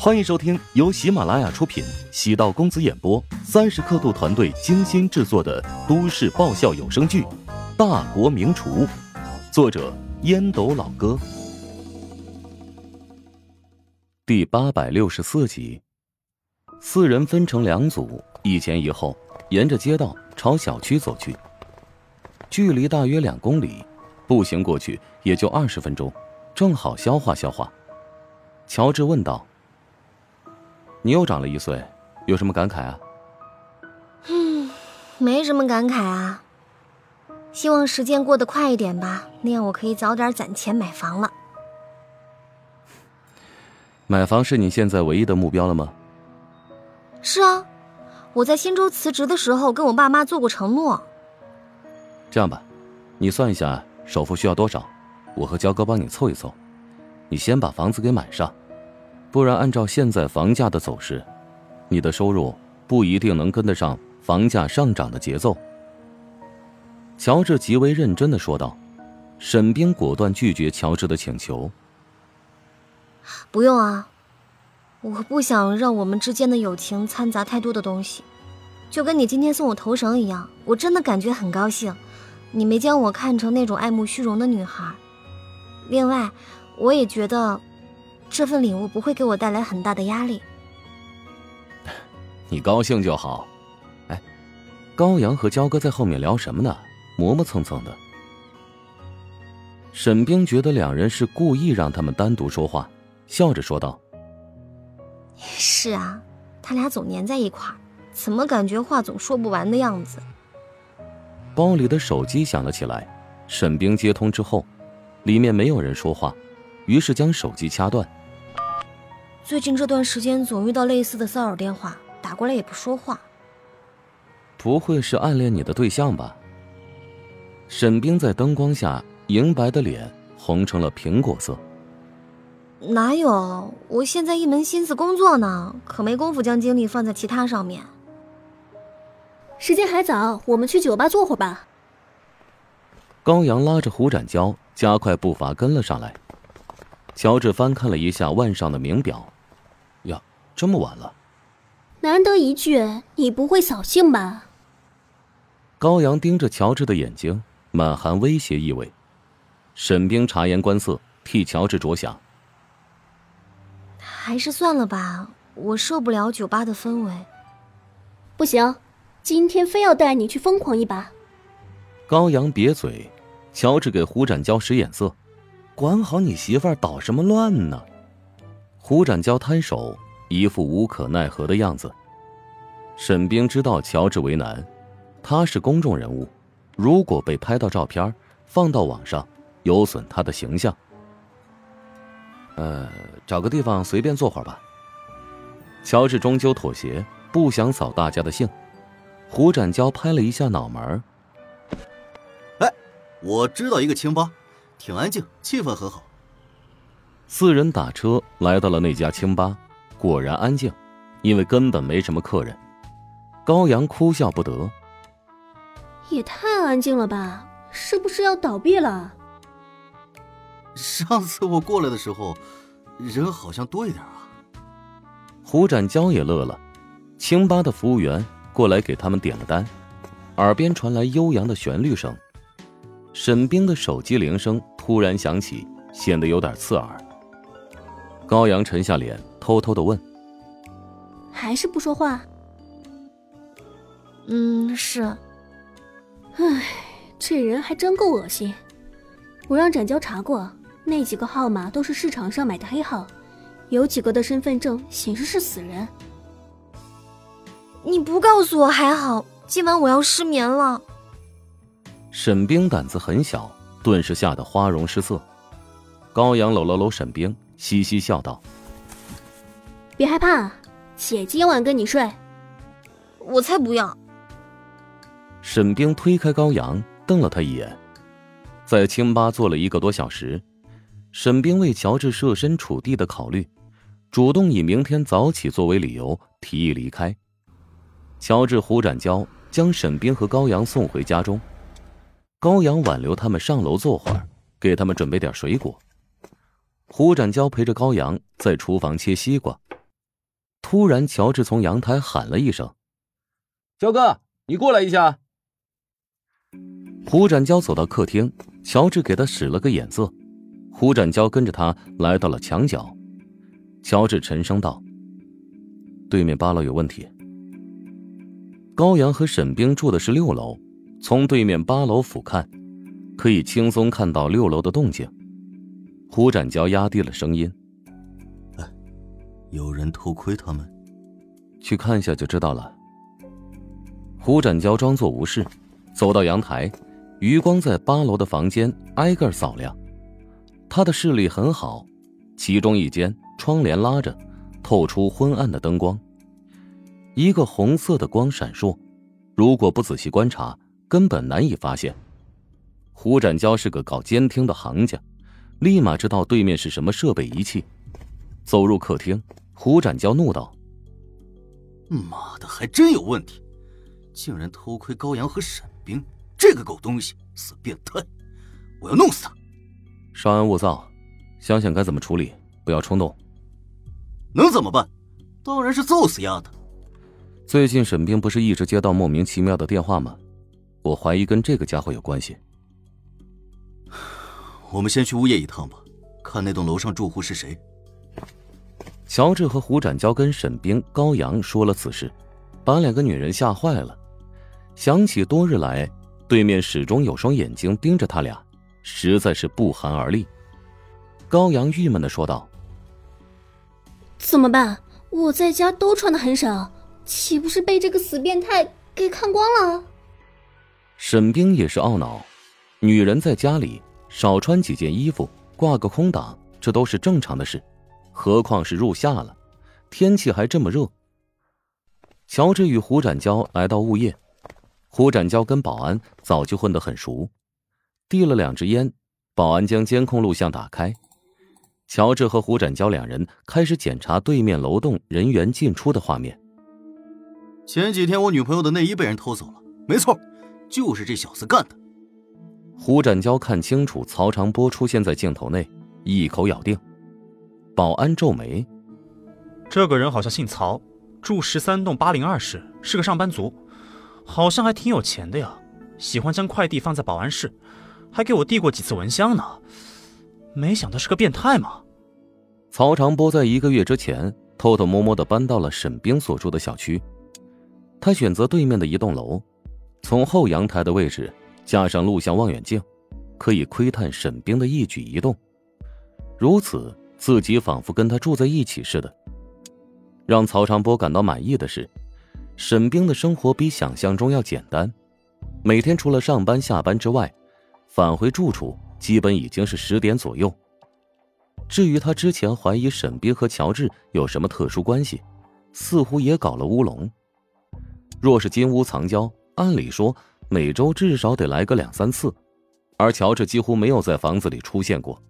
欢迎收听由喜马拉雅出品、喜道公子演播、三十刻度团队精心制作的都市爆笑有声剧《大国名厨》，作者烟斗老哥，第八百六十四集。四人分成两组，一前一后，沿着街道朝小区走去。距离大约两公里，步行过去也就二十分钟，正好消化消化。乔治问道。你又长了一岁，有什么感慨啊？嗯，没什么感慨啊。希望时间过得快一点吧，那样我可以早点攒钱买房了。买房是你现在唯一的目标了吗？是啊，我在新州辞职的时候跟我爸妈做过承诺。这样吧，你算一下首付需要多少，我和焦哥帮你凑一凑。你先把房子给买上。不然，按照现在房价的走势，你的收入不一定能跟得上房价上涨的节奏。乔治极为认真的说道。沈冰果断拒绝乔治的请求。不用啊，我不想让我们之间的友情掺杂太多的东西。就跟你今天送我头绳一样，我真的感觉很高兴。你没将我看成那种爱慕虚荣的女孩。另外，我也觉得。这份礼物不会给我带来很大的压力。你高兴就好。哎，高阳和焦哥在后面聊什么呢？磨磨蹭蹭的。沈冰觉得两人是故意让他们单独说话，笑着说道：“是啊，他俩总粘在一块儿，怎么感觉话总说不完的样子？”包里的手机响了起来，沈冰接通之后，里面没有人说话，于是将手机掐断。最近这段时间总遇到类似的骚扰电话，打过来也不说话。不会是暗恋你的对象吧？沈冰在灯光下银白的脸红成了苹果色。哪有？我现在一门心思工作呢，可没工夫将精力放在其他上面。时间还早，我们去酒吧坐会儿吧。高阳拉着胡展娇加快步伐跟了上来。乔治翻看了一下腕上的名表。这么晚了，难得一聚，你不会扫兴吧？高阳盯着乔治的眼睛，满含威胁意味。沈冰察言观色，替乔治着想。还是算了吧，我受不了酒吧的氛围。不行，今天非要带你去疯狂一把。高阳瘪嘴，乔治给胡展娇使眼色，管好你媳妇儿，捣什么乱呢？胡展娇摊手。一副无可奈何的样子。沈冰知道乔治为难，他是公众人物，如果被拍到照片放到网上，有损他的形象。呃，找个地方随便坐会儿吧。乔治终究妥协，不想扫大家的兴。胡展娇拍了一下脑门哎，我知道一个清吧，挺安静，气氛很好。四人打车来到了那家清吧。果然安静，因为根本没什么客人。高阳哭笑不得，也太安静了吧？是不是要倒闭了？上次我过来的时候，人好像多一点啊。胡展娇也乐了，清吧的服务员过来给他们点了单，耳边传来悠扬的旋律声。沈冰的手机铃声突然响起，显得有点刺耳。高阳沉下脸。偷偷的问：“还是不说话？”“嗯，是。”“唉，这人还真够恶心。我让展娇查过，那几个号码都是市场上买的黑号，有几个的身份证显示是死人。”“你不告诉我还好，今晚我要失眠了。”沈冰胆子很小，顿时吓得花容失色。高阳搂了搂沈冰，嘻嘻笑道。别害怕，姐今晚跟你睡。我才不要！沈冰推开高阳，瞪了他一眼。在清吧坐了一个多小时，沈冰为乔治设身处地的考虑，主动以明天早起作为理由提议离开。乔治、胡展娇将沈冰和高阳送回家中，高阳挽留他们上楼坐会儿，给他们准备点水果。胡展娇陪着高阳在厨房切西瓜。突然，乔治从阳台喊了一声：“焦哥，你过来一下。”胡展娇走到客厅，乔治给他使了个眼色，胡展娇跟着他来到了墙角。乔治沉声道：“对面八楼有问题。”高阳和沈冰住的是六楼，从对面八楼俯瞰，可以轻松看到六楼的动静。胡展娇压低了声音：“哎，有人偷窥他们？去看一下就知道了。”胡展娇装作无事，走到阳台。余光在八楼的房间挨个扫亮，他的视力很好。其中一间窗帘拉着，透出昏暗的灯光，一个红色的光闪烁。如果不仔细观察，根本难以发现。胡展娇是个搞监听的行家，立马知道对面是什么设备仪器。走入客厅，胡展娇怒道：“妈的，还真有问题！竟然偷窥高阳和沈冰！”这个狗东西，死变态！我要弄死他！稍安勿躁，想想该怎么处理，不要冲动。能怎么办？当然是揍死丫的！最近沈冰不是一直接到莫名其妙的电话吗？我怀疑跟这个家伙有关系。我们先去物业一趟吧，看那栋楼上住户是谁。乔治和胡展娇跟沈冰、高阳说了此事，把两个女人吓坏了，想起多日来。对面始终有双眼睛盯着他俩，实在是不寒而栗。高阳郁闷的说道：“怎么办？我在家都穿的很少，岂不是被这个死变态给看光了？”沈冰也是懊恼，女人在家里少穿几件衣服，挂个空档，这都是正常的事，何况是入夏了，天气还这么热。乔治与胡展娇来到物业。胡展娇跟保安早就混得很熟，递了两支烟，保安将监控录像打开，乔治和胡展娇两人开始检查对面楼栋人员进出的画面。前几天我女朋友的内衣被人偷走了，没错，就是这小子干的。胡展娇看清楚曹长波出现在镜头内，一口咬定。保安皱眉，这个人好像姓曹，住十三栋八零二室，是个上班族。好像还挺有钱的呀，喜欢将快递放在保安室，还给我递过几次蚊香呢。没想到是个变态嘛。曹长波在一个月之前偷偷摸摸的搬到了沈冰所住的小区，他选择对面的一栋楼，从后阳台的位置加上录像望远镜，可以窥探沈冰的一举一动。如此，自己仿佛跟他住在一起似的。让曹长波感到满意的是。沈冰的生活比想象中要简单，每天除了上班下班之外，返回住处基本已经是十点左右。至于他之前怀疑沈冰和乔治有什么特殊关系，似乎也搞了乌龙。若是金屋藏娇，按理说每周至少得来个两三次，而乔治几乎没有在房子里出现过，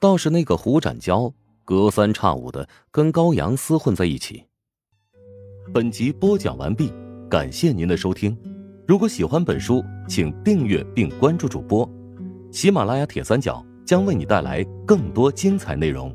倒是那个胡展娇隔三差五的跟高阳厮混在一起。本集播讲完毕，感谢您的收听。如果喜欢本书，请订阅并关注主播。喜马拉雅铁三角将为你带来更多精彩内容。